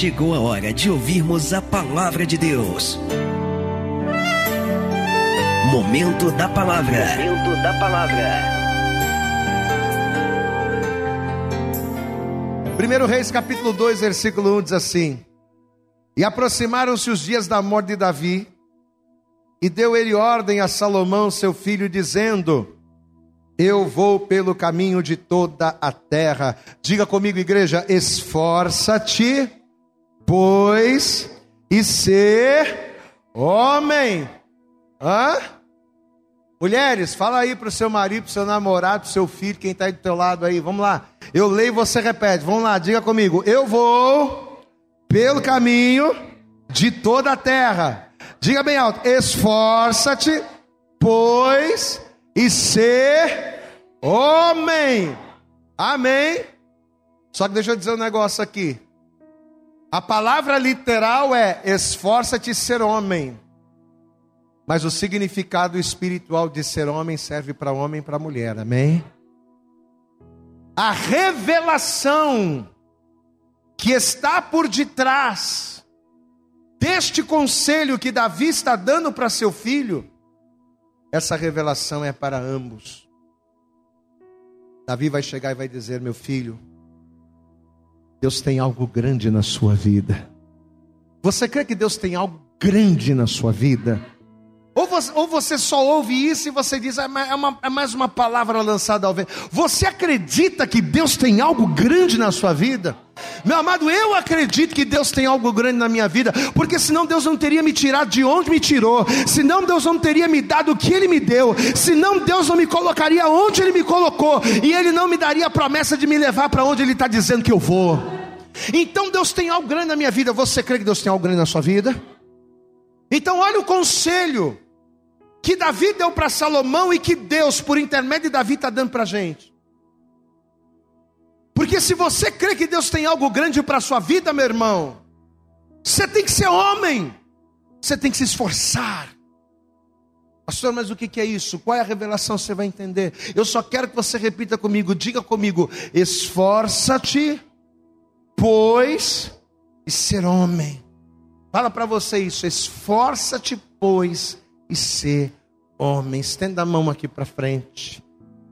chegou a hora de ouvirmos a palavra de Deus. Momento da palavra. Momento da palavra. 1 Reis capítulo 2, versículo 1 diz assim: E aproximaram-se os dias da morte de Davi, e deu ele ordem a Salomão, seu filho, dizendo: Eu vou pelo caminho de toda a terra. Diga comigo, igreja: esforça-te, pois, e ser homem. Hã? Mulheres, fala aí para o seu marido, para seu namorado, para seu filho, quem está aí do teu lado aí. Vamos lá. Eu leio e você repete. Vamos lá, diga comigo. Eu vou pelo caminho de toda a terra. Diga bem alto. Esforça-te, pois, e ser homem. Amém. Só que deixa eu dizer um negócio aqui. A palavra literal é esforça-te ser homem. Mas o significado espiritual de ser homem serve para homem e para mulher, amém? A revelação que está por detrás deste conselho que Davi está dando para seu filho, essa revelação é para ambos. Davi vai chegar e vai dizer: Meu filho, Deus tem algo grande na sua vida. Você crê que Deus tem algo grande na sua vida? Ou você, ou você, só ouve isso e você diz, é, é, uma, é mais uma palavra lançada ao vento. Você acredita que Deus tem algo grande na sua vida? Meu amado, eu acredito que Deus tem algo grande na minha vida, porque senão Deus não teria me tirado de onde me tirou, senão Deus não teria me dado o que Ele me deu, senão Deus não me colocaria onde Ele me colocou, e Ele não me daria a promessa de me levar para onde Ele está dizendo que eu vou. Então Deus tem algo grande na minha vida. Você crê que Deus tem algo grande na sua vida? Então, olha o conselho que Davi deu para Salomão e que Deus, por intermédio de Davi, está dando para a gente. Porque se você crê que Deus tem algo grande para a sua vida, meu irmão, você tem que ser homem, você tem que se esforçar. Pastor, mas o que é isso? Qual é a revelação? Você vai entender. Eu só quero que você repita comigo, diga comigo: esforça-te, pois, e ser homem. Fala para você isso, esforça-te, pois, e ser homem. Estenda a mão aqui para frente.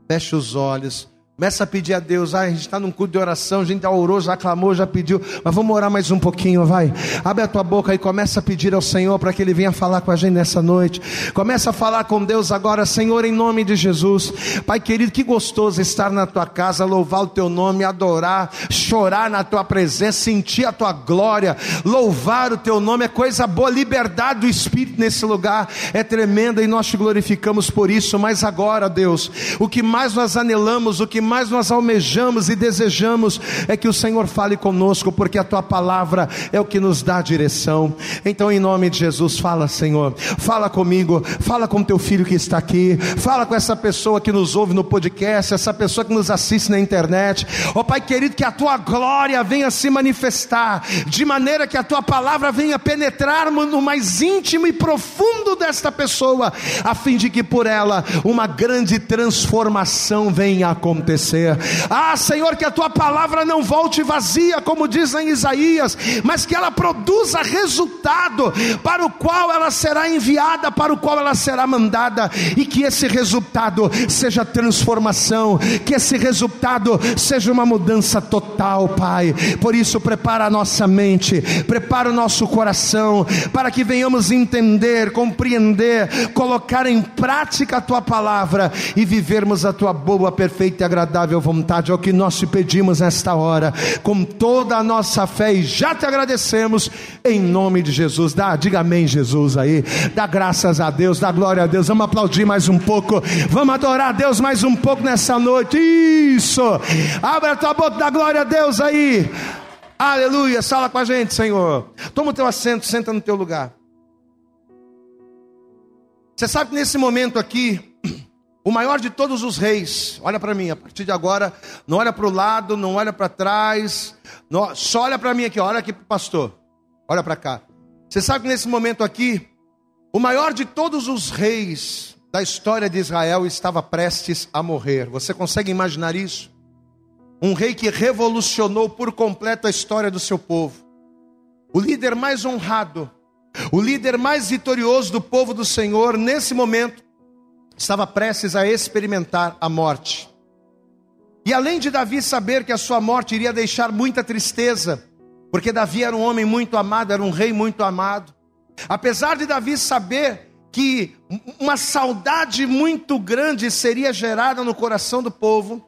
Feche os olhos. Começa a pedir a Deus. Ah, a gente está num culto de oração, a gente já orou, já clamou, já pediu. Mas vamos orar mais um pouquinho, vai. Abre a tua boca e começa a pedir ao Senhor para que Ele venha falar com a gente nessa noite. Começa a falar com Deus agora, Senhor, em nome de Jesus. Pai querido, que gostoso estar na tua casa, louvar o teu nome, adorar, chorar na tua presença, sentir a tua glória, louvar o teu nome. É coisa boa, liberdade do Espírito nesse lugar é tremenda e nós te glorificamos por isso. Mas agora, Deus, o que mais nós anelamos, o que mais nós almejamos e desejamos é que o Senhor fale conosco, porque a tua palavra é o que nos dá direção. Então, em nome de Jesus, fala, Senhor, fala comigo, fala com teu filho que está aqui, fala com essa pessoa que nos ouve no podcast, essa pessoa que nos assiste na internet. Ó oh, Pai querido, que a tua glória venha se manifestar, de maneira que a tua palavra venha penetrar no mais íntimo e profundo desta pessoa, a fim de que por ela uma grande transformação venha acontecer acontecer. Ah, Senhor, que a tua palavra não volte vazia, como diz em Isaías, mas que ela produza resultado para o qual ela será enviada, para o qual ela será mandada, e que esse resultado seja transformação, que esse resultado seja uma mudança total, Pai. Por isso, prepara a nossa mente, prepara o nosso coração, para que venhamos entender, compreender, colocar em prática a tua palavra e vivermos a tua boa, perfeita e agradável agradável vontade, é o que nós te pedimos nesta hora, com toda a nossa fé, e já te agradecemos, em nome de Jesus. Dá, diga amém, Jesus aí, dá graças a Deus, dá glória a Deus. Vamos aplaudir mais um pouco, vamos adorar a Deus mais um pouco nessa noite. Isso, abre a tua boca, dá glória a Deus aí. Aleluia, fala com a gente, Senhor. Toma o teu assento, senta no teu lugar. Você sabe que nesse momento aqui, o maior de todos os reis, olha para mim, a partir de agora, não olha para o lado, não olha para trás, não, só olha para mim aqui, olha aqui para o pastor, olha para cá. Você sabe que nesse momento aqui, o maior de todos os reis da história de Israel estava prestes a morrer. Você consegue imaginar isso? Um rei que revolucionou por completo a história do seu povo. o líder mais honrado, o líder mais vitorioso do povo do Senhor, nesse momento, estava prestes a experimentar a morte. E além de Davi saber que a sua morte iria deixar muita tristeza, porque Davi era um homem muito amado, era um rei muito amado, apesar de Davi saber que uma saudade muito grande seria gerada no coração do povo,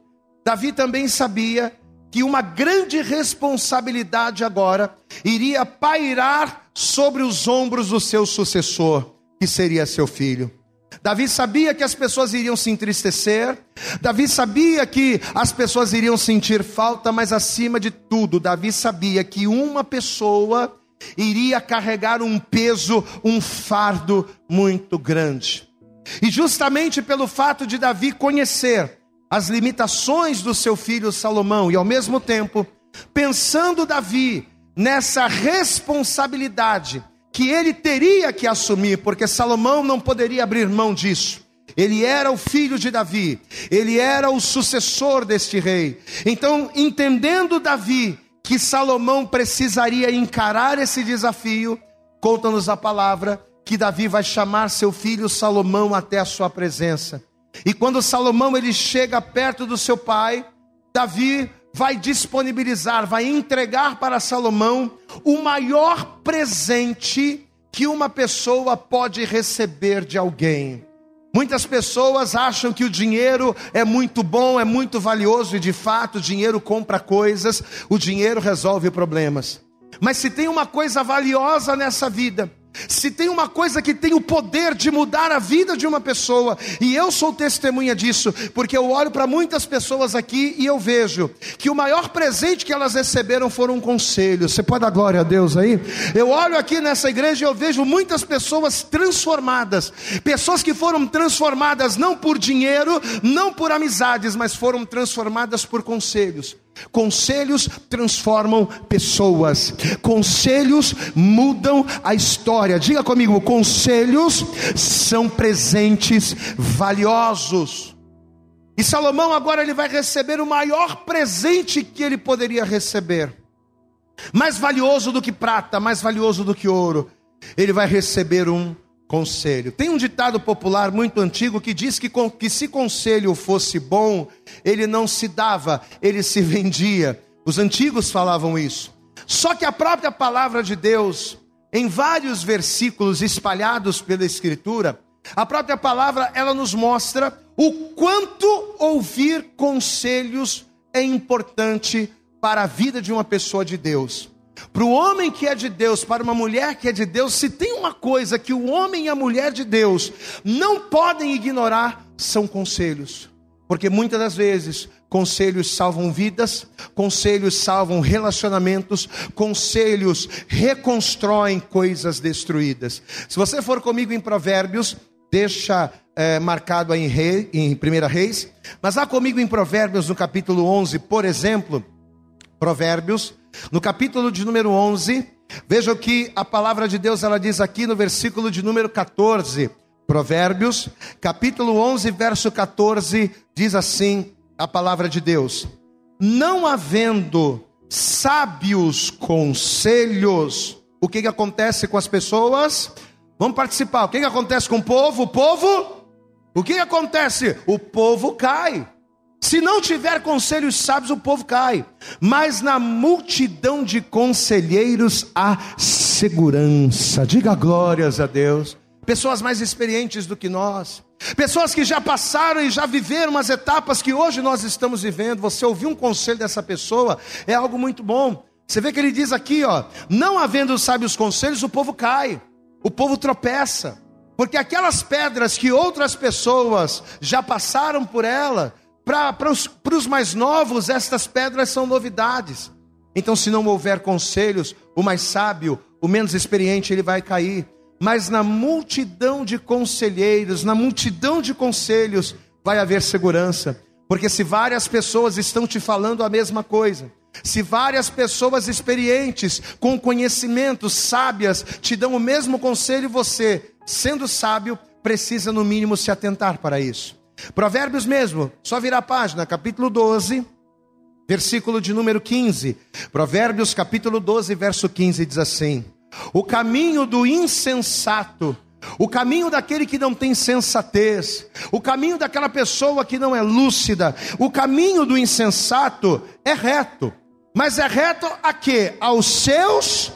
Davi também sabia que uma grande responsabilidade agora iria pairar sobre os ombros do seu sucessor, que seria seu filho. Davi sabia que as pessoas iriam se entristecer, Davi sabia que as pessoas iriam sentir falta, mas acima de tudo, Davi sabia que uma pessoa iria carregar um peso, um fardo muito grande. E justamente pelo fato de Davi conhecer as limitações do seu filho Salomão e ao mesmo tempo, pensando Davi nessa responsabilidade que ele teria que assumir, porque Salomão não poderia abrir mão disso. Ele era o filho de Davi, ele era o sucessor deste rei. Então, entendendo Davi que Salomão precisaria encarar esse desafio, conta-nos a palavra que Davi vai chamar seu filho Salomão até a sua presença. E quando Salomão ele chega perto do seu pai, Davi vai disponibilizar, vai entregar para Salomão o maior presente que uma pessoa pode receber de alguém. Muitas pessoas acham que o dinheiro é muito bom, é muito valioso, e de fato o dinheiro compra coisas, o dinheiro resolve problemas. Mas se tem uma coisa valiosa nessa vida, se tem uma coisa que tem o poder de mudar a vida de uma pessoa, e eu sou testemunha disso, porque eu olho para muitas pessoas aqui e eu vejo que o maior presente que elas receberam foram um conselho. Você pode dar glória a Deus aí? Eu olho aqui nessa igreja e eu vejo muitas pessoas transformadas, pessoas que foram transformadas não por dinheiro, não por amizades, mas foram transformadas por conselhos. Conselhos transformam pessoas, conselhos mudam a história. Diga comigo: conselhos são presentes valiosos. E Salomão agora ele vai receber o maior presente que ele poderia receber, mais valioso do que prata, mais valioso do que ouro. Ele vai receber um conselho. Tem um ditado popular muito antigo que diz que, que se conselho fosse bom, ele não se dava, ele se vendia. Os antigos falavam isso. Só que a própria palavra de Deus, em vários versículos espalhados pela Escritura, a própria palavra ela nos mostra o quanto ouvir conselhos é importante para a vida de uma pessoa de Deus. Para o homem que é de Deus, para uma mulher que é de Deus, se tem uma coisa que o homem e a mulher de Deus não podem ignorar, são conselhos. Porque muitas das vezes conselhos salvam vidas, conselhos salvam relacionamentos, conselhos reconstroem coisas destruídas. Se você for comigo em Provérbios, deixa é, marcado aí em, rei, em 1 Reis, mas vá comigo em Provérbios no capítulo 11, por exemplo, Provérbios, no capítulo de número 11, veja o que a palavra de Deus ela diz aqui no versículo de número 14. Provérbios, capítulo 11, verso 14, diz assim a palavra de Deus: Não havendo sábios conselhos, o que, que acontece com as pessoas? Vamos participar. O que, que acontece com o povo? O povo, o que, que acontece? O povo cai. Se não tiver conselhos sábios, o povo cai. Mas na multidão de conselheiros há segurança. Diga glórias a Deus. Pessoas mais experientes do que nós. Pessoas que já passaram e já viveram as etapas que hoje nós estamos vivendo. Você ouvir um conselho dessa pessoa é algo muito bom. Você vê que ele diz aqui, ó, não havendo sábios conselhos, o povo cai. O povo tropeça. Porque aquelas pedras que outras pessoas já passaram por ela, para os mais novos, estas pedras são novidades. Então, se não houver conselhos, o mais sábio, o menos experiente, ele vai cair. Mas na multidão de conselheiros, na multidão de conselhos, vai haver segurança. Porque se várias pessoas estão te falando a mesma coisa, se várias pessoas experientes, com conhecimento, sábias, te dão o mesmo conselho, você, sendo sábio, precisa no mínimo se atentar para isso. Provérbios mesmo, só virar a página, capítulo 12, versículo de número 15. Provérbios capítulo 12, verso 15 diz assim: O caminho do insensato o caminho daquele que não tem sensatez, o caminho daquela pessoa que não é lúcida, o caminho do insensato é reto, mas é reto a quê? Aos seus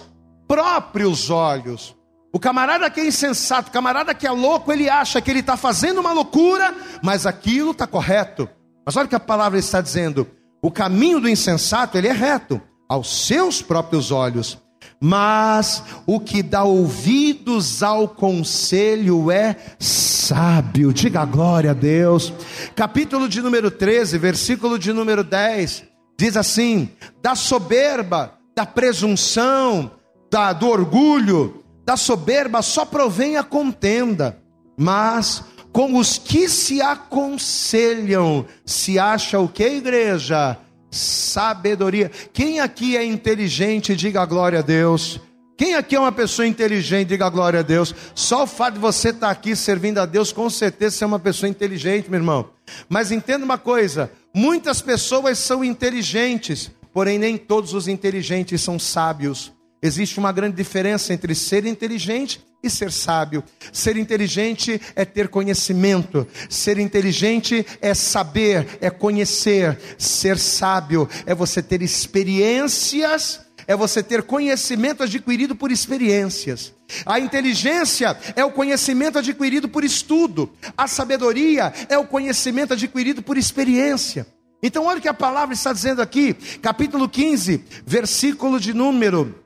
próprios olhos. O camarada que é insensato, o camarada que é louco, ele acha que ele está fazendo uma loucura, mas aquilo está correto. Mas olha o que a palavra está dizendo: o caminho do insensato, ele é reto, aos seus próprios olhos. Mas o que dá ouvidos ao conselho é sábio. Diga glória a Deus. Capítulo de número 13, versículo de número 10, diz assim: da soberba, da presunção, da, do orgulho, da soberba só provém a contenda, mas com os que se aconselham, se acha o que, igreja? Sabedoria. Quem aqui é inteligente, diga glória a Deus. Quem aqui é uma pessoa inteligente, diga glória a Deus. Só o fato de você estar aqui servindo a Deus, com certeza você é uma pessoa inteligente, meu irmão. Mas entenda uma coisa: muitas pessoas são inteligentes, porém nem todos os inteligentes são sábios. Existe uma grande diferença entre ser inteligente e ser sábio. Ser inteligente é ter conhecimento, ser inteligente é saber, é conhecer. Ser sábio é você ter experiências, é você ter conhecimento adquirido por experiências. A inteligência é o conhecimento adquirido por estudo, a sabedoria é o conhecimento adquirido por experiência. Então, olha o que a palavra está dizendo aqui, capítulo 15, versículo de número,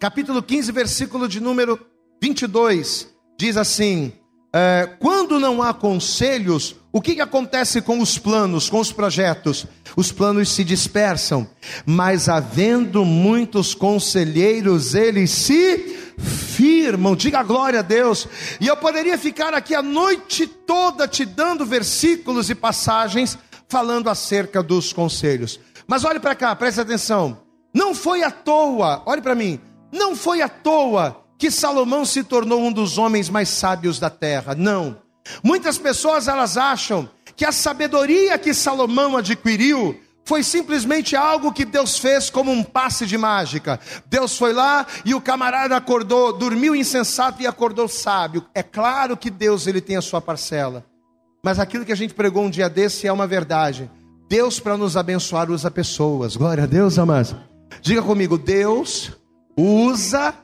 capítulo 15, versículo de número 22 diz assim: é, quando não há conselhos, o que, que acontece com os planos, com os projetos? Os planos se dispersam, mas havendo muitos conselheiros, eles se firmam. Diga glória a Deus. E eu poderia ficar aqui a noite toda te dando versículos e passagens falando acerca dos conselhos. Mas olhe para cá, preste atenção. Não foi à toa, olhe para mim, não foi à toa que Salomão se tornou um dos homens mais sábios da terra. Não. Muitas pessoas elas acham que a sabedoria que Salomão adquiriu foi simplesmente algo que Deus fez como um passe de mágica. Deus foi lá e o camarada acordou, dormiu insensato e acordou sábio. É claro que Deus ele tem a sua parcela. Mas aquilo que a gente pregou um dia desse é uma verdade. Deus para nos abençoar usa pessoas. Glória a Deus, amados. Diga comigo, Deus usa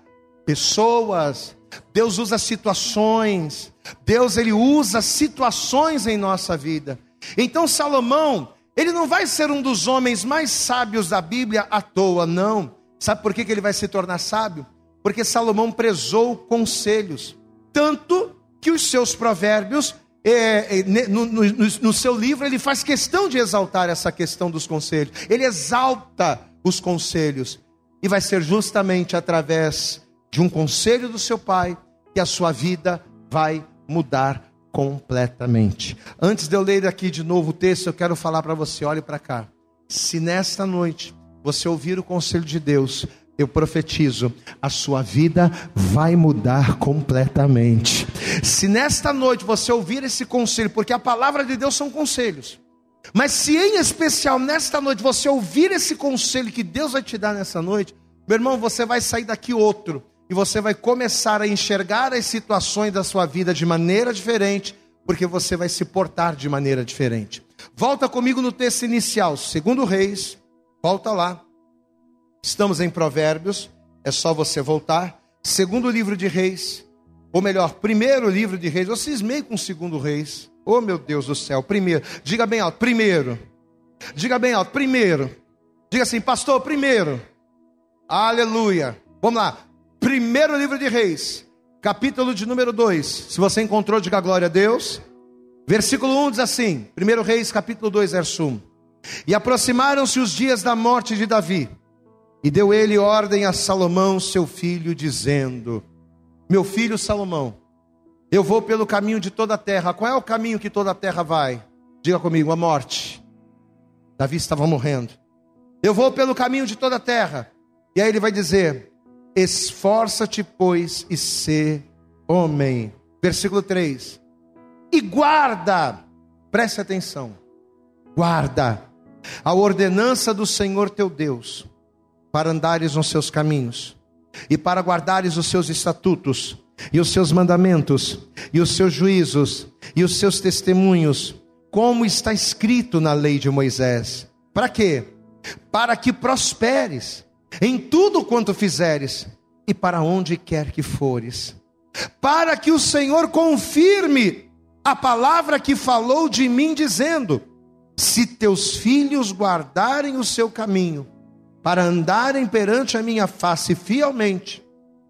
pessoas, Deus usa situações, Deus ele usa situações em nossa vida. Então Salomão, ele não vai ser um dos homens mais sábios da Bíblia à toa, não. Sabe por que, que ele vai se tornar sábio? Porque Salomão prezou conselhos, tanto que os seus provérbios, é, é, no, no, no seu livro, ele faz questão de exaltar essa questão dos conselhos, ele exalta os conselhos, e vai ser justamente através de um conselho do seu pai, que a sua vida vai mudar completamente. Antes de eu ler aqui de novo o texto, eu quero falar para você, olhe para cá. Se nesta noite você ouvir o conselho de Deus, eu profetizo, a sua vida vai mudar completamente. Se nesta noite você ouvir esse conselho, porque a palavra de Deus são conselhos. Mas se em especial nesta noite você ouvir esse conselho que Deus vai te dar nessa noite, meu irmão, você vai sair daqui outro e você vai começar a enxergar as situações da sua vida de maneira diferente, porque você vai se portar de maneira diferente. Volta comigo no texto inicial, segundo Reis, volta lá. Estamos em Provérbios, é só você voltar. Segundo livro de Reis, ou melhor, primeiro livro de Reis. Eu cismei com o segundo Reis. Oh meu Deus do céu, primeiro. Diga bem alto, primeiro. Diga bem alto, primeiro. Diga assim, pastor, primeiro. Aleluia. Vamos lá. Primeiro livro de Reis, capítulo de número 2. Se você encontrou, diga glória a Deus. Versículo 1 diz assim: 1 Reis, capítulo 2, verso 1. E aproximaram-se os dias da morte de Davi, e deu ele ordem a Salomão, seu filho, dizendo: Meu filho Salomão, eu vou pelo caminho de toda a terra. Qual é o caminho que toda a terra vai? Diga comigo: a morte. Davi estava morrendo. Eu vou pelo caminho de toda a terra. E aí ele vai dizer: Esforça-te, pois, e sê homem. Versículo 3. E guarda, preste atenção, guarda a ordenança do Senhor teu Deus, para andares nos seus caminhos e para guardares os seus estatutos e os seus mandamentos e os seus juízos e os seus testemunhos, como está escrito na lei de Moisés. Para quê? Para que prosperes em tudo quanto fizeres e para onde quer que fores. Para que o Senhor confirme a palavra que falou de mim, dizendo: Se teus filhos guardarem o seu caminho, para andarem perante a minha face fielmente,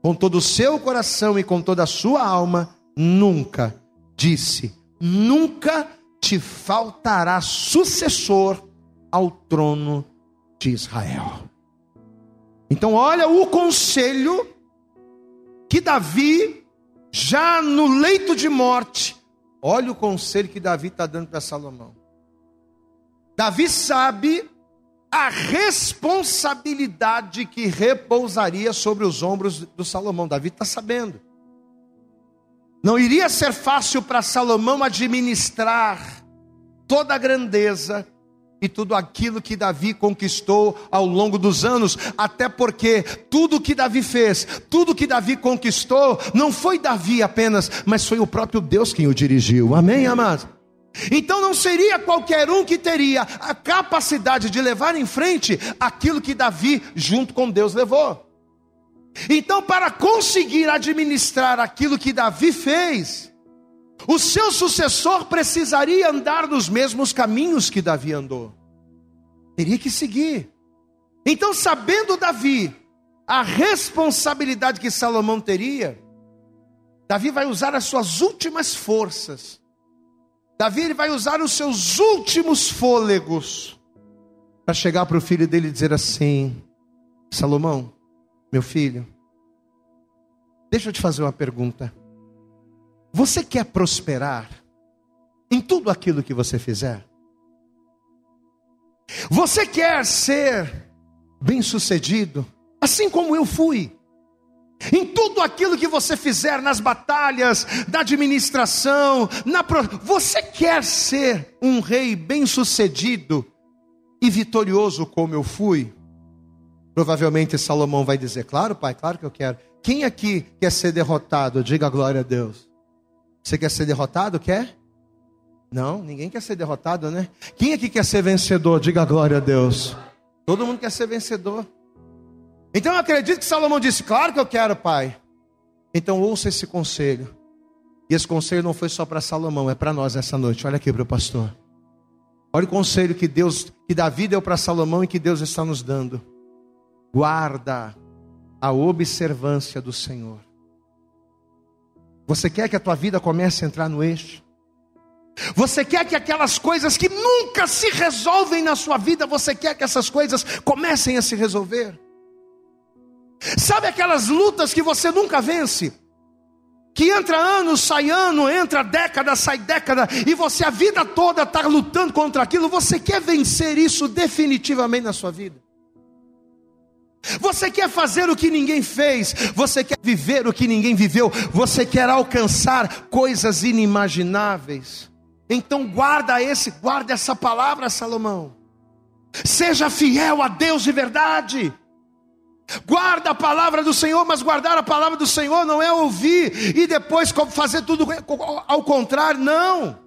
com todo o seu coração e com toda a sua alma, nunca, disse, nunca te faltará sucessor ao trono de Israel. Então, olha o conselho que Davi, já no leito de morte, olha o conselho que Davi está dando para Salomão. Davi sabe a responsabilidade que repousaria sobre os ombros do Salomão. Davi está sabendo. Não iria ser fácil para Salomão administrar toda a grandeza e tudo aquilo que Davi conquistou ao longo dos anos, até porque tudo que Davi fez, tudo que Davi conquistou, não foi Davi apenas, mas foi o próprio Deus quem o dirigiu. Amém, amados? Então não seria qualquer um que teria a capacidade de levar em frente aquilo que Davi, junto com Deus, levou. Então, para conseguir administrar aquilo que Davi fez, o seu sucessor precisaria andar nos mesmos caminhos que Davi andou. Teria que seguir. Então, sabendo Davi a responsabilidade que Salomão teria, Davi vai usar as suas últimas forças. Davi vai usar os seus últimos fôlegos para chegar para o filho dele e dizer assim: Salomão, meu filho, deixa eu te fazer uma pergunta. Você quer prosperar em tudo aquilo que você fizer? Você quer ser bem-sucedido, assim como eu fui? Em tudo aquilo que você fizer nas batalhas, na administração, na pro... você quer ser um rei bem-sucedido e vitorioso como eu fui? Provavelmente Salomão vai dizer: Claro, pai, claro que eu quero. Quem aqui quer ser derrotado? Diga glória a Deus. Você quer ser derrotado? Quer? Não, ninguém quer ser derrotado, né? Quem aqui quer ser vencedor? Diga glória a Deus. Todo mundo quer ser vencedor. Então eu acredito que Salomão disse: Claro que eu quero, pai. Então ouça esse conselho. E esse conselho não foi só para Salomão, é para nós essa noite. Olha aqui para o pastor. Olha o conselho que Deus, que Davi deu para Salomão e que Deus está nos dando. Guarda a observância do Senhor. Você quer que a tua vida comece a entrar no eixo? Você quer que aquelas coisas que nunca se resolvem na sua vida, você quer que essas coisas comecem a se resolver? Sabe aquelas lutas que você nunca vence? Que entra ano, sai ano, entra década, sai década, e você a vida toda está lutando contra aquilo, você quer vencer isso definitivamente na sua vida? Você quer fazer o que ninguém fez, você quer viver o que ninguém viveu, você quer alcançar coisas inimagináveis. Então guarda esse, guarda essa palavra, Salomão. Seja fiel a Deus de verdade. Guarda a palavra do Senhor, mas guardar a palavra do Senhor não é ouvir e depois fazer tudo ao contrário, não.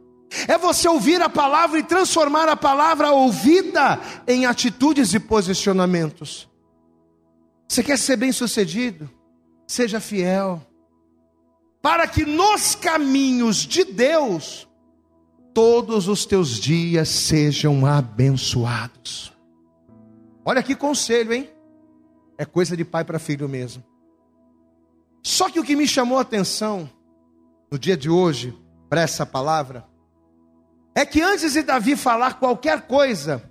É você ouvir a palavra e transformar a palavra ouvida em atitudes e posicionamentos. Você quer ser bem-sucedido? Seja fiel. Para que nos caminhos de Deus todos os teus dias sejam abençoados. Olha que conselho, hein? É coisa de pai para filho mesmo. Só que o que me chamou a atenção no dia de hoje, para essa palavra, é que antes de Davi falar qualquer coisa,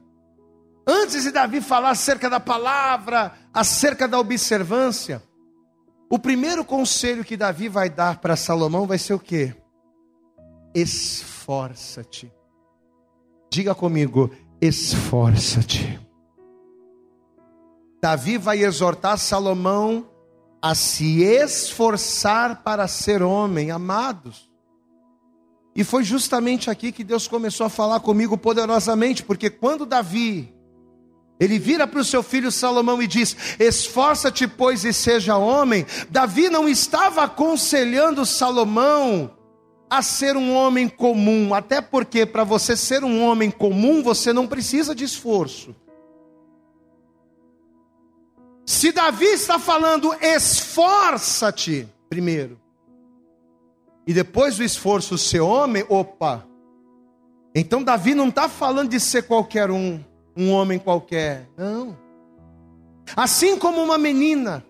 antes de Davi falar acerca da palavra, acerca da observância, o primeiro conselho que Davi vai dar para Salomão vai ser o quê? Esforça-te. Diga comigo, esforça-te. Davi vai exortar Salomão a se esforçar para ser homem, amados. E foi justamente aqui que Deus começou a falar comigo poderosamente, porque quando Davi Ele vira para o seu filho Salomão e diz: Esforça-te, pois, e seja homem. Davi não estava aconselhando Salomão a ser um homem comum, até porque para você ser um homem comum, você não precisa de esforço. Se Davi está falando esforça-te, primeiro, e depois do esforço ser homem, opa. Então Davi não está falando de ser qualquer um um homem qualquer. Não. Assim como uma menina,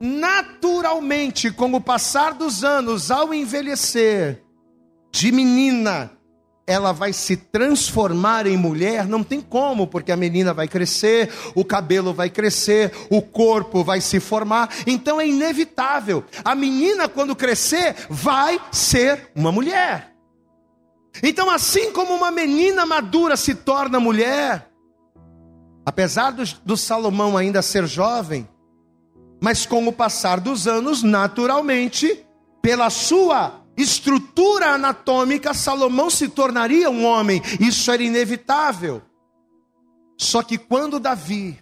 naturalmente, com o passar dos anos, ao envelhecer, de menina, ela vai se transformar em mulher, não tem como, porque a menina vai crescer, o cabelo vai crescer, o corpo vai se formar, então é inevitável. A menina, quando crescer, vai ser uma mulher. Então, assim como uma menina madura se torna mulher, Apesar do, do Salomão ainda ser jovem, mas com o passar dos anos, naturalmente, pela sua estrutura anatômica, Salomão se tornaria um homem, isso era inevitável. Só que quando Davi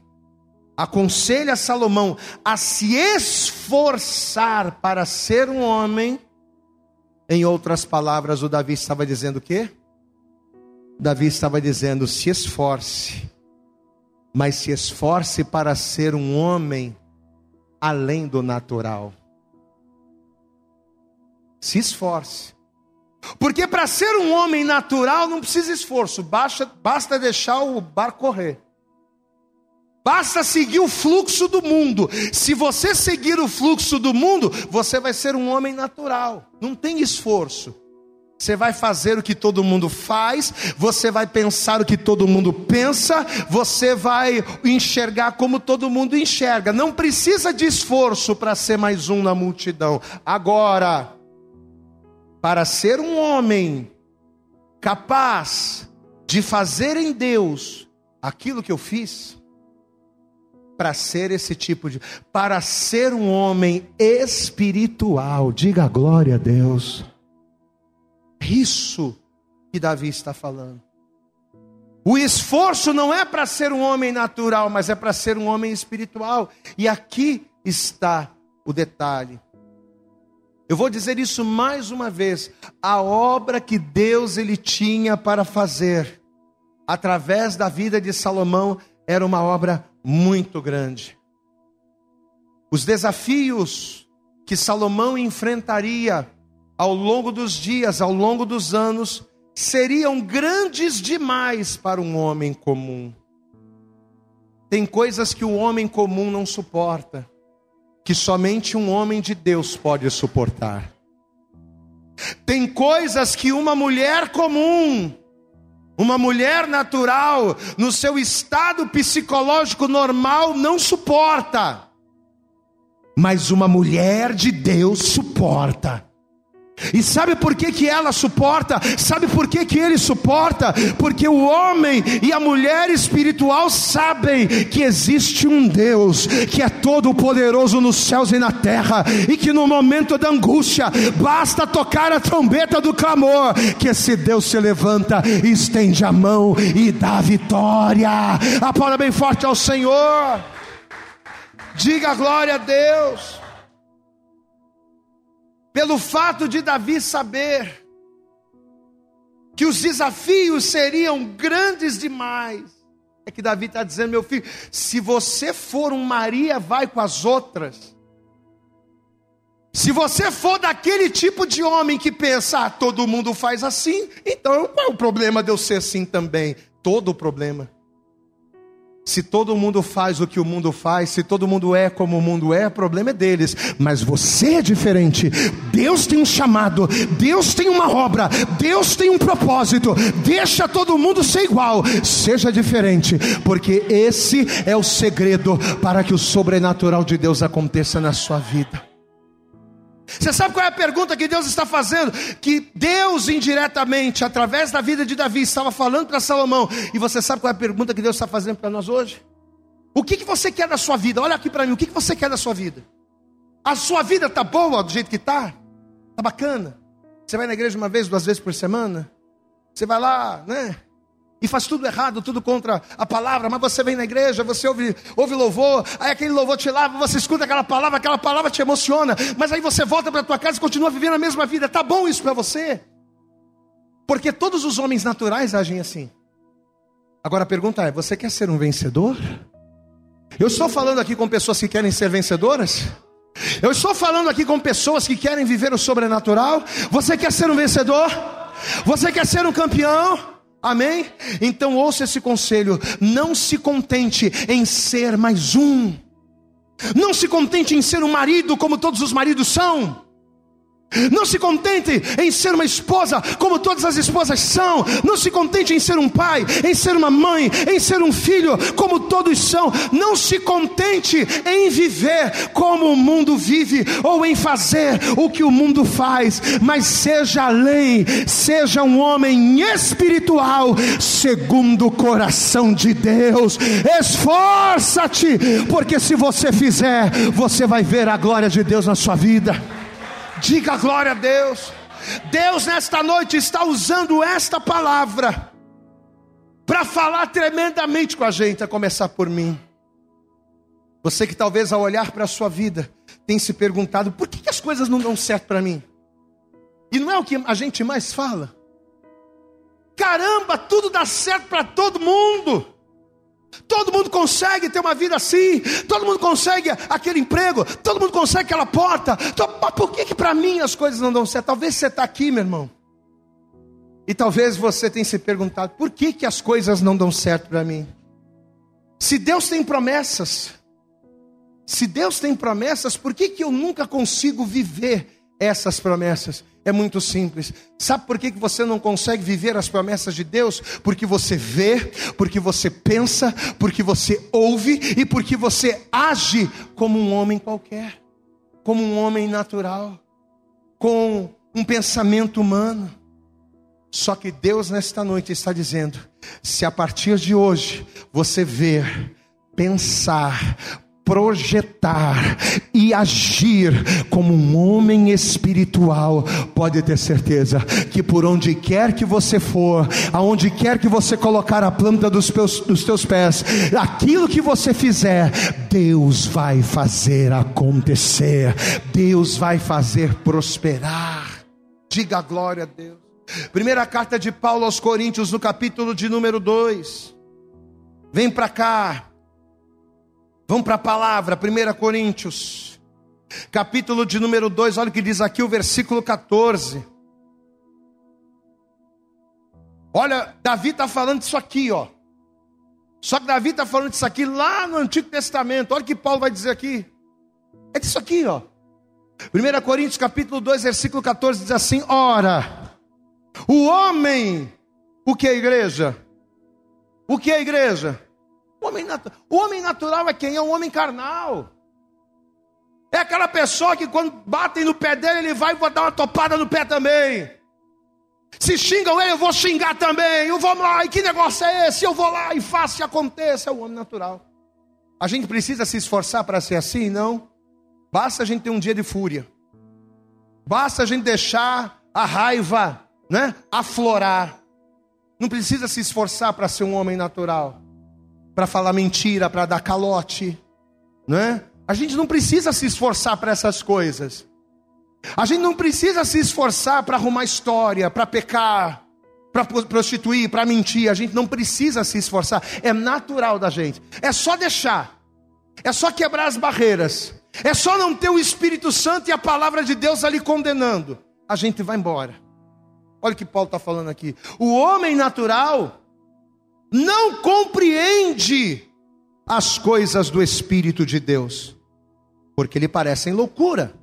aconselha Salomão a se esforçar para ser um homem, em outras palavras, o Davi estava dizendo o quê? Davi estava dizendo: se esforce mas se esforce para ser um homem além do natural. Se esforce. Porque para ser um homem natural não precisa esforço, basta, basta deixar o bar correr. Basta seguir o fluxo do mundo. Se você seguir o fluxo do mundo, você vai ser um homem natural. Não tem esforço. Você vai fazer o que todo mundo faz, você vai pensar o que todo mundo pensa, você vai enxergar como todo mundo enxerga. Não precisa de esforço para ser mais um na multidão. Agora, para ser um homem capaz de fazer em Deus aquilo que eu fiz, para ser esse tipo de. para ser um homem espiritual, diga glória a Deus isso que Davi está falando. O esforço não é para ser um homem natural, mas é para ser um homem espiritual. E aqui está o detalhe. Eu vou dizer isso mais uma vez. A obra que Deus ele tinha para fazer através da vida de Salomão era uma obra muito grande. Os desafios que Salomão enfrentaria ao longo dos dias, ao longo dos anos, seriam grandes demais para um homem comum. Tem coisas que o homem comum não suporta, que somente um homem de Deus pode suportar. Tem coisas que uma mulher comum, uma mulher natural, no seu estado psicológico normal, não suporta. Mas uma mulher de Deus suporta. E sabe por que, que ela suporta? Sabe por que, que ele suporta? Porque o homem e a mulher espiritual sabem que existe um Deus que é todo poderoso nos céus e na terra, e que no momento da angústia basta tocar a trombeta do clamor, que esse Deus se levanta, estende a mão e dá vitória. Aplauda bem forte ao Senhor. Diga glória a Deus pelo fato de Davi saber que os desafios seriam grandes demais. É que Davi está dizendo, meu filho, se você for um Maria, vai com as outras. Se você for daquele tipo de homem que pensa, ah, todo mundo faz assim, então qual é o problema de eu ser assim também? Todo o problema. Se todo mundo faz o que o mundo faz, se todo mundo é como o mundo é, o problema é deles. Mas você é diferente. Deus tem um chamado, Deus tem uma obra, Deus tem um propósito. Deixa todo mundo ser igual, seja diferente, porque esse é o segredo para que o sobrenatural de Deus aconteça na sua vida. Você sabe qual é a pergunta que Deus está fazendo? Que Deus indiretamente, através da vida de Davi, estava falando para Salomão. E você sabe qual é a pergunta que Deus está fazendo para nós hoje? O que, que você quer da sua vida? Olha aqui para mim, o que, que você quer da sua vida? A sua vida está boa do jeito que está? Está bacana? Você vai na igreja uma vez, duas vezes por semana? Você vai lá, né? E faz tudo errado, tudo contra a palavra, mas você vem na igreja, você ouve, ouve louvor, aí aquele louvor te lava, você escuta aquela palavra, aquela palavra te emociona, mas aí você volta para tua casa e continua vivendo a mesma vida. Tá bom isso para você? Porque todos os homens naturais agem assim. Agora a pergunta é: você quer ser um vencedor? Eu estou falando aqui com pessoas que querem ser vencedoras? Eu estou falando aqui com pessoas que querem viver o sobrenatural? Você quer ser um vencedor? Você quer ser um campeão? Amém? Então ouça esse conselho: não se contente em ser mais um, não se contente em ser um marido como todos os maridos são. Não se contente em ser uma esposa como todas as esposas são. Não se contente em ser um pai, em ser uma mãe, em ser um filho como todos são. Não se contente em viver como o mundo vive ou em fazer o que o mundo faz, mas seja além, seja um homem espiritual segundo o coração de Deus. Esforça-te, porque se você fizer, você vai ver a glória de Deus na sua vida. Diga glória a Deus. Deus nesta noite está usando esta palavra para falar tremendamente com a gente, a começar por mim. Você que talvez ao olhar para a sua vida tem se perguntado por que, que as coisas não dão certo para mim? E não é o que a gente mais fala. Caramba, tudo dá certo para todo mundo. Todo mundo consegue ter uma vida assim, todo mundo consegue aquele emprego, todo mundo consegue aquela porta. Então, mas por que, que para mim as coisas não dão certo? Talvez você está aqui, meu irmão. E talvez você tenha se perguntado: por que, que as coisas não dão certo para mim? Se Deus tem promessas, se Deus tem promessas, por que, que eu nunca consigo viver essas promessas? É muito simples. Sabe por que você não consegue viver as promessas de Deus? Porque você vê, porque você pensa, porque você ouve e porque você age como um homem qualquer, como um homem natural, com um pensamento humano. Só que Deus nesta noite está dizendo: se a partir de hoje você ver, pensar, projetar e agir como um homem espiritual, pode ter certeza que por onde quer que você for, aonde quer que você colocar a planta dos, teus, dos teus pés, aquilo que você fizer, Deus vai fazer acontecer, Deus vai fazer prosperar. Diga a glória a Deus. Primeira carta de Paulo aos Coríntios, no capítulo de número 2. Vem para cá. Vamos para a palavra, 1 Coríntios, capítulo de número 2, olha o que diz aqui o versículo 14. Olha, Davi está falando disso aqui, ó. Só que Davi está falando disso aqui lá no Antigo Testamento. Olha o que Paulo vai dizer aqui. É disso aqui, ó. 1 Coríntios capítulo 2, versículo 14 diz assim: Ora, o homem, o que é a igreja? O que é a igreja? O homem, o homem natural é quem? É um homem carnal. É aquela pessoa que quando batem no pé dele, ele vai dar uma topada no pé também. Se xingam ele, eu vou xingar também. Eu vou lá, e que negócio é esse? Eu vou lá e faço e aconteça. É o homem natural. A gente precisa se esforçar para ser assim? Não. Basta a gente ter um dia de fúria. Basta a gente deixar a raiva, né, aflorar. Não precisa se esforçar para ser um homem natural para falar mentira, para dar calote, não é? A gente não precisa se esforçar para essas coisas. A gente não precisa se esforçar para arrumar história, para pecar, para prostituir, para mentir. A gente não precisa se esforçar. É natural da gente. É só deixar. É só quebrar as barreiras. É só não ter o Espírito Santo e a palavra de Deus ali condenando. A gente vai embora. Olha o que Paulo está falando aqui. O homem natural não compreende as coisas do Espírito de Deus, porque lhe parecem loucura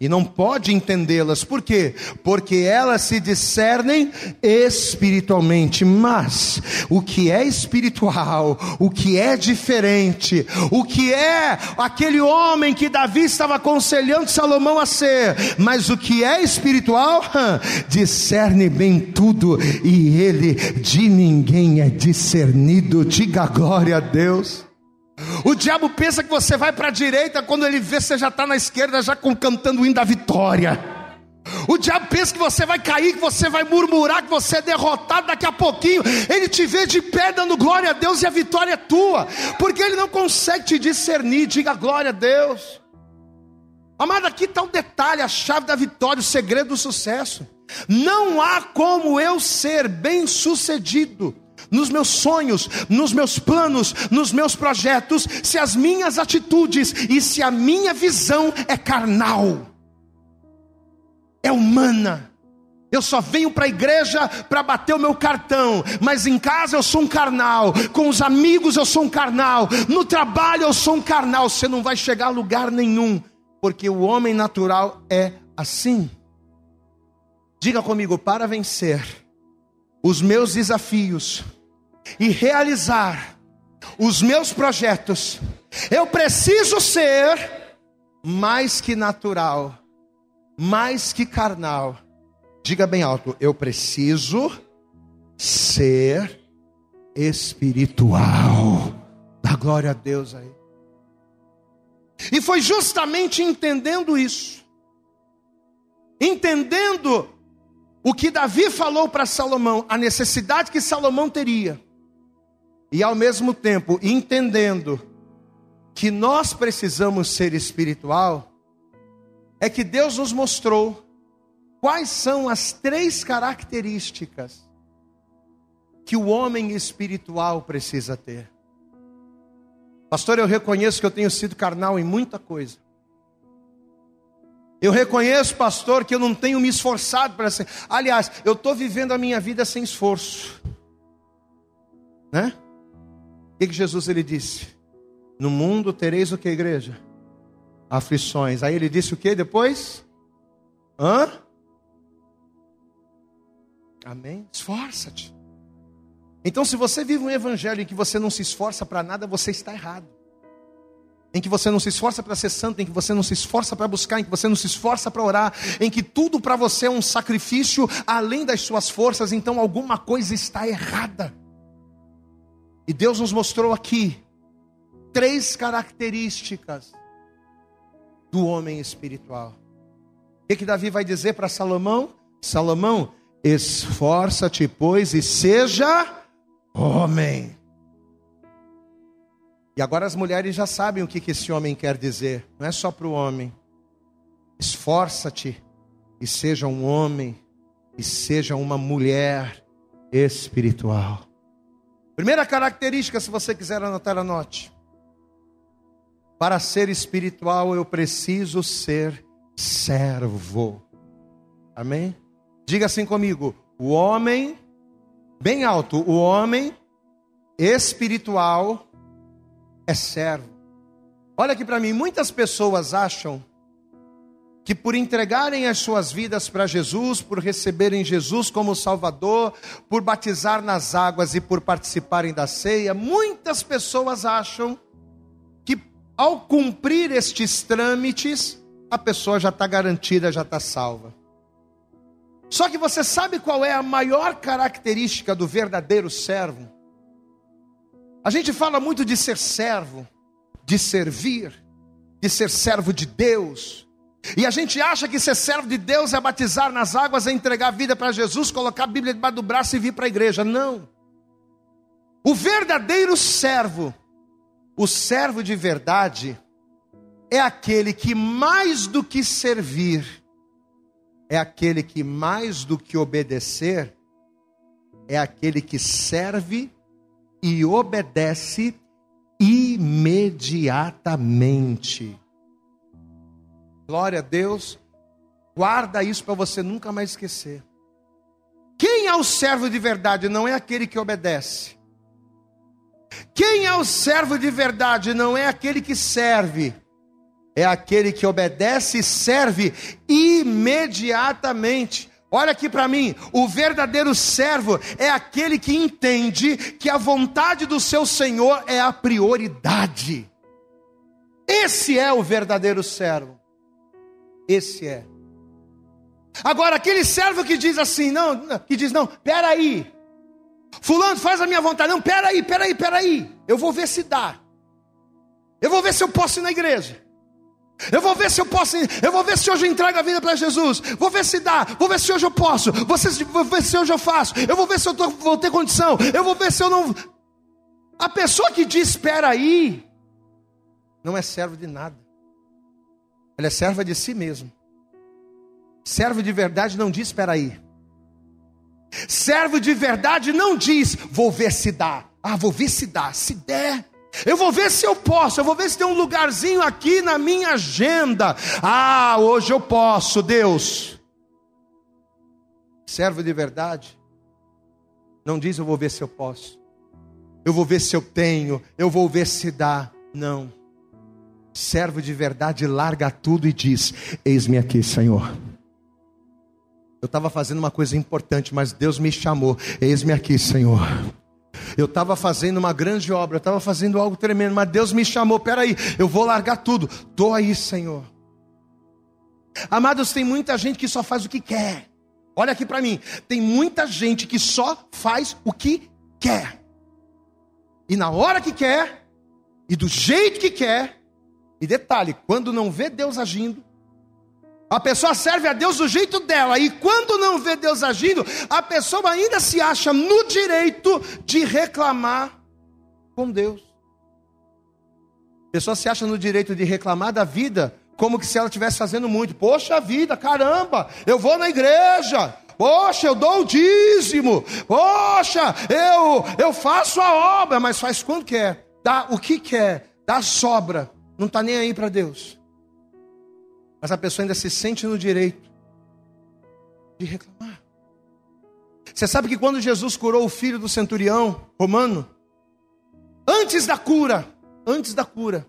e não pode entendê-las. Por quê? Porque elas se discernem espiritualmente. Mas o que é espiritual, o que é diferente, o que é aquele homem que Davi estava aconselhando Salomão a ser, mas o que é espiritual, discerne bem tudo e ele de ninguém é discernido. Diga glória a Deus. O diabo pensa que você vai para a direita, quando ele vê você já está na esquerda, já cantando o hino da vitória. O diabo pensa que você vai cair, que você vai murmurar, que você é derrotado daqui a pouquinho. Ele te vê de pé dando glória a Deus e a vitória é tua, porque ele não consegue te discernir. Diga glória a Deus. Amado, aqui está o detalhe, a chave da vitória, o segredo do sucesso. Não há como eu ser bem sucedido nos meus sonhos, nos meus planos, nos meus projetos, se as minhas atitudes e se a minha visão é carnal, é humana. Eu só venho para a igreja para bater o meu cartão, mas em casa eu sou um carnal, com os amigos eu sou um carnal, no trabalho eu sou um carnal. Você não vai chegar a lugar nenhum, porque o homem natural é assim. Diga comigo, para vencer os meus desafios e realizar os meus projetos, eu preciso ser mais que natural, mais que carnal. Diga bem alto, eu preciso ser espiritual. Dá glória a Deus aí. E foi justamente entendendo isso, entendendo o que Davi falou para Salomão, a necessidade que Salomão teria, e ao mesmo tempo entendendo que nós precisamos ser espiritual, é que Deus nos mostrou quais são as três características que o homem espiritual precisa ter. Pastor, eu reconheço que eu tenho sido carnal em muita coisa. Eu reconheço, pastor, que eu não tenho me esforçado para ser. Aliás, eu estou vivendo a minha vida sem esforço. Né? O que, que Jesus ele disse? No mundo tereis o que, igreja? Aflições. Aí ele disse o que depois? Hã? Amém? Esforça-te. Então, se você vive um evangelho em que você não se esforça para nada, você está errado em que você não se esforça para ser santo, em que você não se esforça para buscar, em que você não se esforça para orar, em que tudo para você é um sacrifício além das suas forças, então alguma coisa está errada. E Deus nos mostrou aqui três características do homem espiritual. O que, que Davi vai dizer para Salomão? Salomão, esforça-te, pois, e seja homem. E agora as mulheres já sabem o que, que esse homem quer dizer. Não é só para o homem. Esforça-te e seja um homem e seja uma mulher espiritual. Primeira característica, se você quiser anotar, anote. Para ser espiritual, eu preciso ser servo. Amém? Diga assim comigo: o homem, bem alto, o homem espiritual é servo. Olha aqui para mim, muitas pessoas acham que por entregarem as suas vidas para Jesus, por receberem Jesus como Salvador, por batizar nas águas e por participarem da ceia, muitas pessoas acham que ao cumprir estes trâmites, a pessoa já está garantida, já está salva. Só que você sabe qual é a maior característica do verdadeiro servo? A gente fala muito de ser servo, de servir, de ser servo de Deus. E a gente acha que ser servo de Deus é batizar nas águas, é entregar a vida para Jesus, colocar a Bíblia debaixo do braço e vir para a igreja. Não. O verdadeiro servo, o servo de verdade, é aquele que mais do que servir, é aquele que mais do que obedecer, é aquele que serve e obedece imediatamente. Glória a Deus. Guarda isso para você nunca mais esquecer. Quem é o servo de verdade? Não é aquele que obedece. Quem é o servo de verdade? Não é aquele que serve. É aquele que obedece e serve imediatamente. Olha aqui para mim, o verdadeiro servo é aquele que entende que a vontade do seu Senhor é a prioridade. Esse é o verdadeiro servo. Esse é. Agora, aquele servo que diz assim, não, que diz, não, peraí, fulano faz a minha vontade, não, peraí, peraí, peraí, eu vou ver se dá, eu vou ver se eu posso ir na igreja, Eu vou ver se eu posso, eu vou ver se hoje eu entrego a vida para Jesus. Vou ver se dá, vou ver se hoje eu posso, vou, ver, se hoje eu faço. Eu vou ver se eu tô, vou ter condição. Eu vou ver se eu não. A pessoa que diz espera aí, não é servo de nada. Ela é serva de si mesmo. Servo de verdade não diz espera aí. Servo de verdade não diz vou ver se dá. Ah, vou ver se dá. Se der, eu vou ver se eu posso, eu vou ver se tem um lugarzinho aqui na minha agenda. Ah, hoje eu posso, Deus. Servo de verdade, não diz eu vou ver se eu posso, eu vou ver se eu tenho, eu vou ver se dá. Não. Servo de verdade larga tudo e diz: Eis-me aqui, Senhor. Eu estava fazendo uma coisa importante, mas Deus me chamou. Eis-me aqui, Senhor. Eu estava fazendo uma grande obra, eu estava fazendo algo tremendo, mas Deus me chamou. Peraí, eu vou largar tudo. Estou aí, Senhor. Amados, tem muita gente que só faz o que quer. Olha aqui para mim. Tem muita gente que só faz o que quer. E na hora que quer, e do jeito que quer. E detalhe, quando não vê Deus agindo, a pessoa serve a Deus do jeito dela, e quando não vê Deus agindo, a pessoa ainda se acha no direito de reclamar com Deus. A pessoa se acha no direito de reclamar da vida, como que se ela estivesse fazendo muito. Poxa vida, caramba, eu vou na igreja, Poxa, eu dou o dízimo. Poxa, eu eu faço a obra, mas faz quando quer, dá o que quer, dá sobra, não está nem aí para Deus mas a pessoa ainda se sente no direito de reclamar. Você sabe que quando Jesus curou o filho do centurião romano, antes da cura, antes da cura,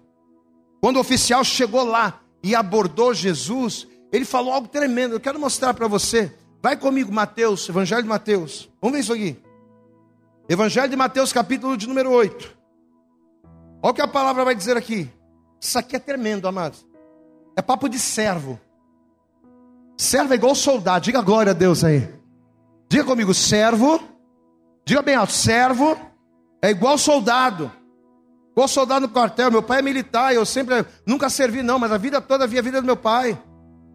quando o oficial chegou lá e abordou Jesus, ele falou algo tremendo. Eu quero mostrar para você. Vai comigo, Mateus, Evangelho de Mateus. Vamos ver isso aqui. Evangelho de Mateus, capítulo de número 8. Olha o que a palavra vai dizer aqui. Isso aqui é tremendo, amados. É papo de servo. Servo é igual soldado. Diga glória a Deus aí. Diga comigo, servo. Diga bem alto, servo é igual soldado. Igual soldado no quartel. Meu pai é militar. Eu sempre, nunca servi não, mas a vida toda vi a vida do meu pai.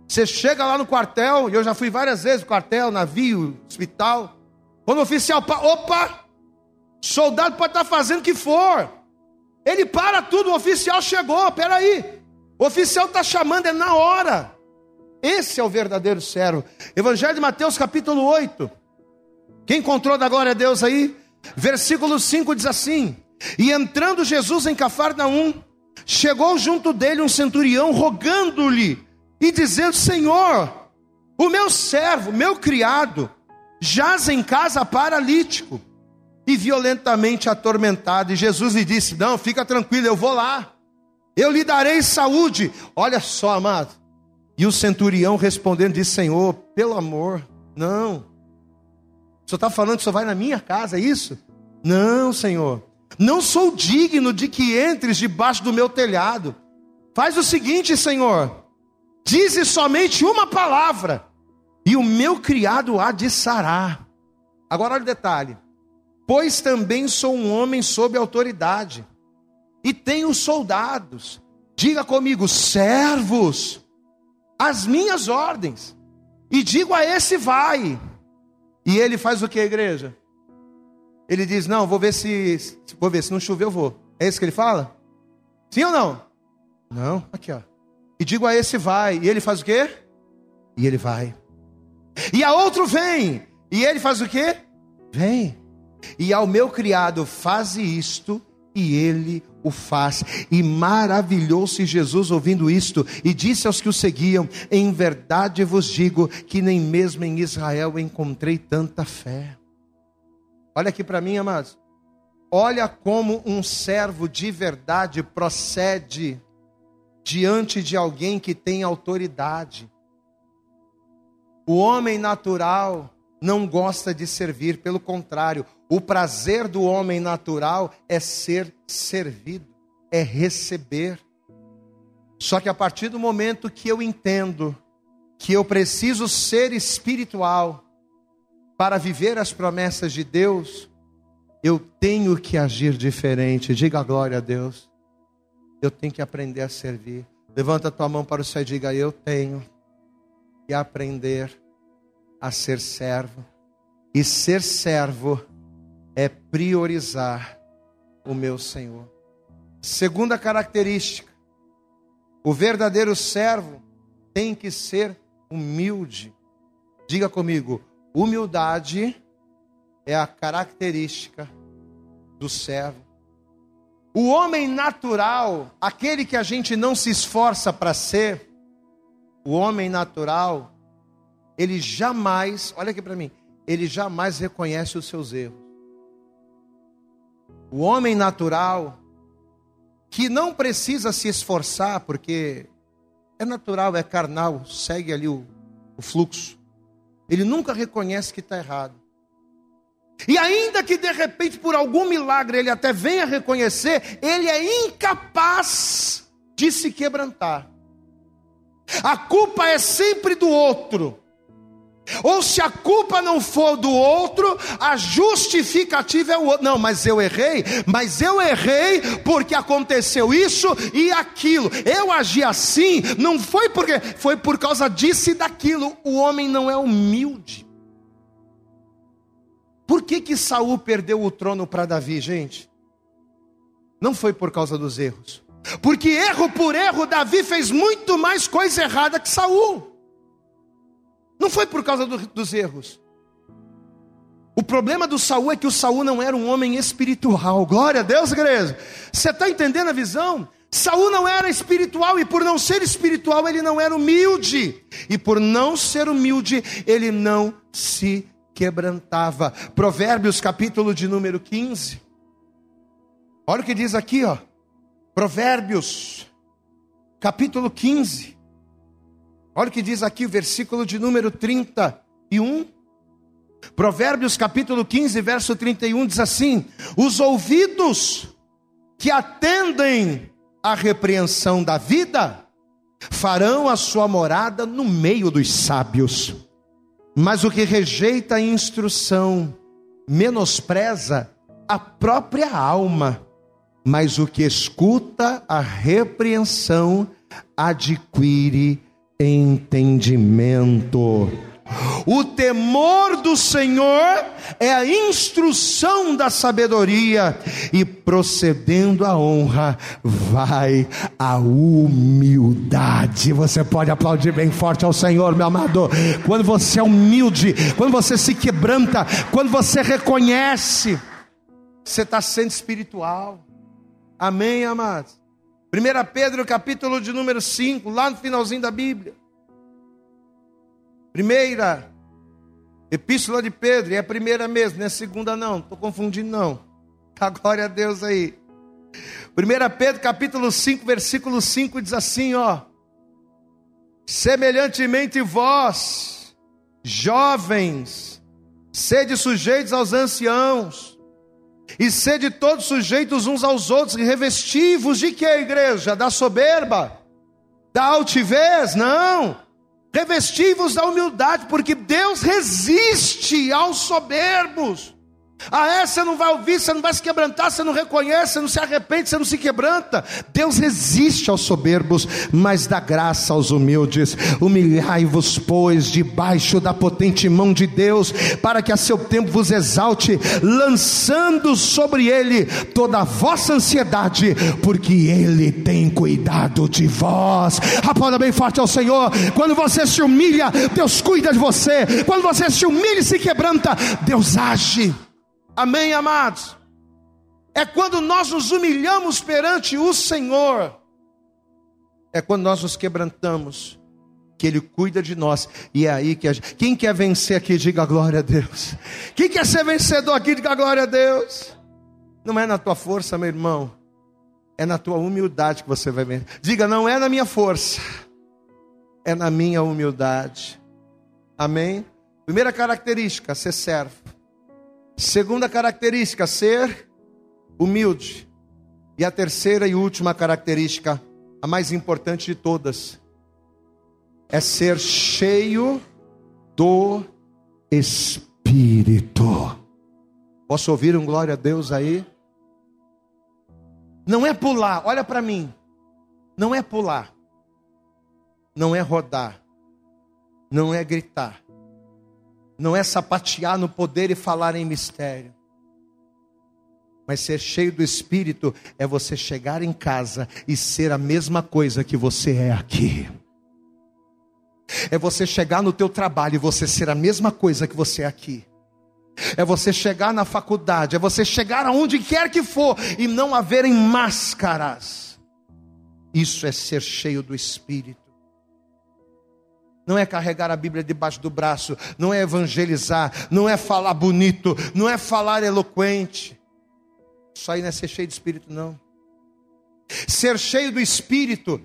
Você chega lá no quartel, e eu já fui várias vezes no quartel, navio, hospital. Quando o oficial, opa, soldado pode estar fazendo o que for. Ele para tudo, o oficial chegou, peraí. O oficial está chamando, é na hora. Esse é o verdadeiro servo. Evangelho de Mateus, capítulo 8. Quem encontrou da glória a Deus aí? Versículo 5 diz assim: E entrando Jesus em Cafarnaum, chegou junto dele um centurião, rogando-lhe e dizendo: Senhor, o meu servo, meu criado, jaz em casa paralítico e violentamente atormentado. E Jesus lhe disse: Não, fica tranquilo, eu vou lá eu lhe darei saúde. Olha só, amado. E o centurião respondendo disse: Senhor, pelo amor, não. O senhor está falando que senhor vai na minha casa, é isso? Não, Senhor. Não sou digno de que entres debaixo do meu telhado. Faz o seguinte, Senhor. Dize somente uma palavra, e o meu criado há de sarar. Agora olha o detalhe. Pois também sou um homem sob autoridade e tenho soldados. Diga comigo, servos, as minhas ordens. E digo a esse vai. E ele faz o que, igreja? Ele diz: Não, vou ver se. Vou ver, se não chover, eu vou. É isso que ele fala? Sim ou não? Não, aqui ó. E digo a esse vai. E ele faz o quê? E ele vai. E a outro vem. E ele faz o quê? Vem. E ao meu criado, faze isto, e ele o faz. E maravilhou-se Jesus ouvindo isto, e disse aos que o seguiam: Em verdade vos digo que nem mesmo em Israel encontrei tanta fé. Olha aqui para mim, amados. Olha como um servo de verdade procede diante de alguém que tem autoridade. O homem natural não gosta de servir, pelo contrário, o prazer do homem natural é ser servido, é receber. Só que a partir do momento que eu entendo que eu preciso ser espiritual para viver as promessas de Deus, eu tenho que agir diferente. Diga a glória a Deus. Eu tenho que aprender a servir. Levanta tua mão para o céu e diga: Eu tenho que aprender a ser servo. E ser servo é priorizar o meu Senhor. Segunda característica: o verdadeiro servo tem que ser humilde. Diga comigo: humildade é a característica do servo. O homem natural, aquele que a gente não se esforça para ser, o homem natural, ele jamais, olha aqui para mim, ele jamais reconhece os seus erros. O homem natural, que não precisa se esforçar, porque é natural, é carnal, segue ali o, o fluxo. Ele nunca reconhece que está errado. E ainda que de repente, por algum milagre, ele até venha reconhecer, ele é incapaz de se quebrantar. A culpa é sempre do outro. Ou se a culpa não for do outro, a justificativa é o outro. Não, mas eu errei, mas eu errei porque aconteceu isso e aquilo. Eu agi assim, não foi porque foi por causa disso e daquilo. O homem não é humilde. Por que que Saul perdeu o trono para Davi, gente? Não foi por causa dos erros. Porque erro por erro, Davi fez muito mais coisa errada que Saul. Não foi por causa do, dos erros. O problema do Saul é que o Saul não era um homem espiritual. Glória a Deus, igreja. Você está entendendo a visão? Saul não era espiritual e por não ser espiritual ele não era humilde. E por não ser humilde ele não se quebrantava. Provérbios capítulo de número 15. Olha o que diz aqui, ó. Provérbios capítulo 15. Olha o que diz aqui o versículo de número 31. Provérbios capítulo 15, verso 31 diz assim: Os ouvidos que atendem à repreensão da vida farão a sua morada no meio dos sábios. Mas o que rejeita a instrução menospreza a própria alma, mas o que escuta a repreensão adquire entendimento. O temor do Senhor é a instrução da sabedoria, e procedendo a honra, vai a humildade. Você pode aplaudir bem forte ao Senhor, meu amado. Quando você é humilde, quando você se quebranta, quando você reconhece, você está sendo espiritual. Amém, amados? 1 Pedro, capítulo de número 5, lá no finalzinho da Bíblia. Primeira epístola de Pedro, é a primeira mesmo, não é a segunda não, estou confundindo não. A glória a Deus aí. 1 Pedro capítulo 5, versículo 5 diz assim, ó. Semelhantemente vós, jovens, sede sujeitos aos anciãos, e sede todos sujeitos uns aos outros, e revestivos de que, igreja? Da soberba? Da altivez? Não. Revestivos da humildade, porque Deus resiste aos soberbos. Ah, é? Você não vai ouvir, você não vai se quebrantar, você não reconhece, você não se arrepende, você não se quebranta. Deus resiste aos soberbos, mas dá graça aos humildes. Humilhai-vos, pois, debaixo da potente mão de Deus, para que a seu tempo vos exalte, lançando sobre ele toda a vossa ansiedade, porque ele tem cuidado de vós. Aplauda bem forte ao Senhor. Quando você se humilha, Deus cuida de você. Quando você se humilha e se quebranta, Deus age. Amém, amados? É quando nós nos humilhamos perante o Senhor, é quando nós nos quebrantamos, que Ele cuida de nós, e é aí que a gente... Quem quer vencer aqui, diga glória a Deus. Quem quer ser vencedor aqui, diga glória a Deus. Não é na tua força, meu irmão, é na tua humildade que você vai vencer. Diga, não é na minha força, é na minha humildade. Amém? Primeira característica, ser servo. Segunda característica, ser humilde. E a terceira e última característica, a mais importante de todas, é ser cheio do Espírito. Posso ouvir um glória a Deus aí? Não é pular, olha para mim. Não é pular. não é rodar, não é gritar, não é sapatear no poder e falar em mistério. Mas ser cheio do Espírito é você chegar em casa e ser a mesma coisa que você é aqui. É você chegar no teu trabalho e você ser a mesma coisa que você é aqui. É você chegar na faculdade, é você chegar aonde quer que for e não haverem máscaras. Isso é ser cheio do Espírito. Não é carregar a Bíblia debaixo do braço, não é evangelizar, não é falar bonito, não é falar eloquente. Isso aí não é ser cheio do Espírito, não. Ser cheio do Espírito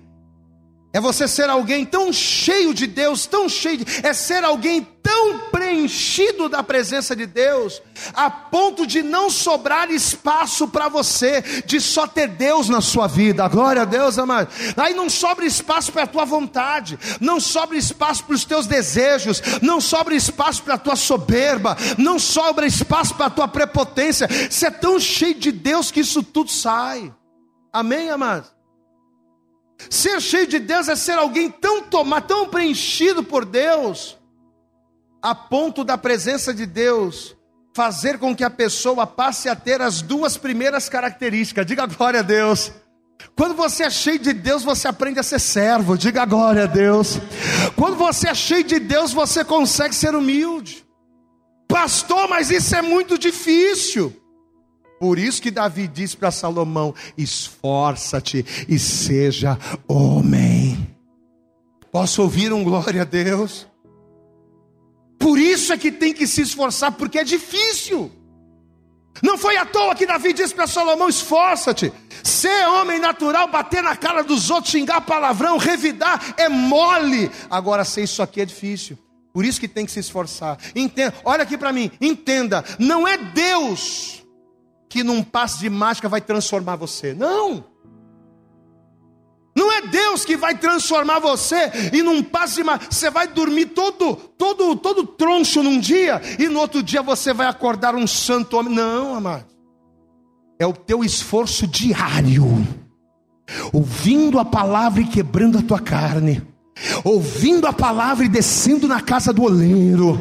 é você ser alguém tão cheio de Deus, tão cheio de, é ser alguém tão preenchido da presença de Deus, a ponto de não sobrar espaço para você, de só ter Deus na sua vida. Glória a Deus, amado. Aí não sobra espaço para a tua vontade, não sobra espaço para os teus desejos, não sobra espaço para a tua soberba, não sobra espaço para a tua prepotência. Você é tão cheio de Deus que isso tudo sai. Amém, amados? Ser cheio de Deus é ser alguém tão tomado, tão preenchido por Deus, a ponto da presença de Deus fazer com que a pessoa passe a ter as duas primeiras características. Diga glória a Deus. Quando você é cheio de Deus, você aprende a ser servo. Diga glória a Deus. Quando você é cheio de Deus, você consegue ser humilde. Pastor, mas isso é muito difícil. Por isso que Davi disse para Salomão: esforça-te e seja homem. Posso ouvir um glória a Deus? Por isso é que tem que se esforçar, porque é difícil. Não foi à toa que Davi disse para Salomão: esforça-te, ser homem natural, bater na cara dos outros, xingar palavrão, revidar, é mole. Agora, ser isso aqui é difícil. Por isso que tem que se esforçar. Entenda, olha aqui para mim, entenda, não é Deus que num passe de mágica vai transformar você. Não. Não é Deus que vai transformar você e num passe de mágica você vai dormir todo, todo, todo troncho num dia e no outro dia você vai acordar um santo homem. Não, amado. É o teu esforço diário, ouvindo a palavra e quebrando a tua carne ouvindo a palavra e descendo na casa do oleiro,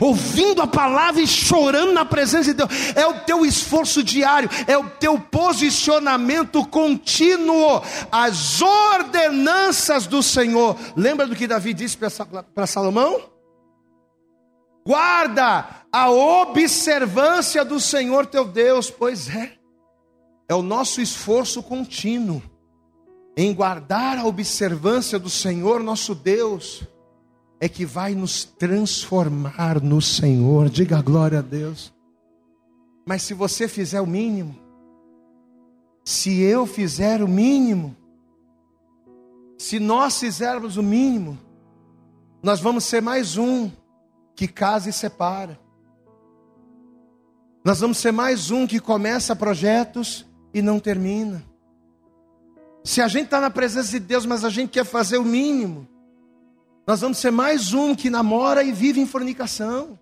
ouvindo a palavra e chorando na presença de Deus, é o teu esforço diário, é o teu posicionamento contínuo, as ordenanças do Senhor. Lembra do que Davi disse para Salomão? Guarda a observância do Senhor teu Deus, pois é, é o nosso esforço contínuo em guardar a observância do Senhor nosso Deus, é que vai nos transformar no Senhor. Diga glória a Deus. Mas se você fizer o mínimo, se eu fizer o mínimo, se nós fizermos o mínimo, nós vamos ser mais um que casa e separa. Nós vamos ser mais um que começa projetos e não termina. Se a gente está na presença de Deus, mas a gente quer fazer o mínimo, nós vamos ser mais um que namora e vive em fornicação.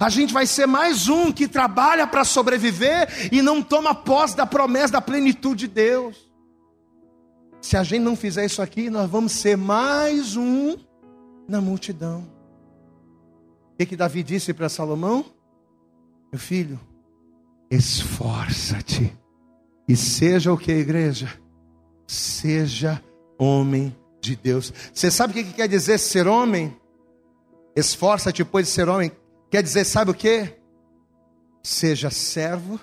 A gente vai ser mais um que trabalha para sobreviver e não toma posse da promessa da plenitude de Deus. Se a gente não fizer isso aqui, nós vamos ser mais um na multidão. O que, que Davi disse para Salomão? Meu filho, esforça-te e seja o que, igreja? Seja homem de Deus. Você sabe o que quer dizer ser homem? Esforça-te, pois, de ser homem. Quer dizer, sabe o que? Seja servo,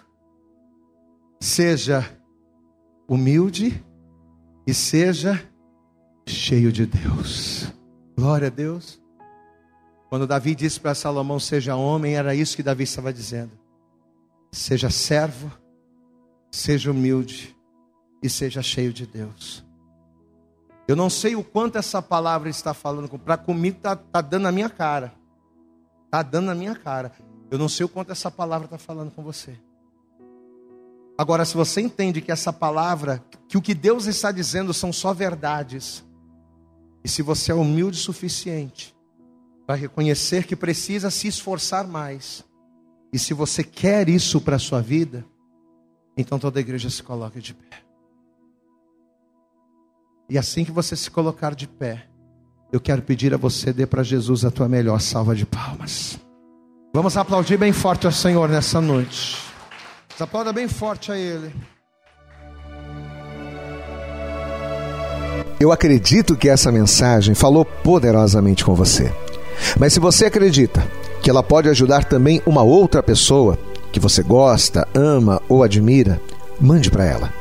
seja humilde e seja cheio de Deus. Glória a Deus. Quando Davi disse para Salomão: Seja homem, era isso que Davi estava dizendo. Seja servo, seja humilde e seja cheio de Deus. Eu não sei o quanto essa palavra está falando, para comigo está tá dando na minha cara. Está dando na minha cara. Eu não sei o quanto essa palavra está falando com você. Agora, se você entende que essa palavra, que o que Deus está dizendo são só verdades, e se você é humilde o suficiente para reconhecer que precisa se esforçar mais, e se você quer isso para a sua vida, então toda a igreja se coloca de pé. E assim que você se colocar de pé, Eu quero pedir a você, dê para Jesus a tua melhor salva de palmas. Vamos aplaudir bem forte ao Senhor nessa noite. Aplauda bem forte a Ele. Eu acredito que essa mensagem falou poderosamente com você. Mas se você acredita que ela pode ajudar também uma outra pessoa que você gosta, ama ou admira, mande para ela.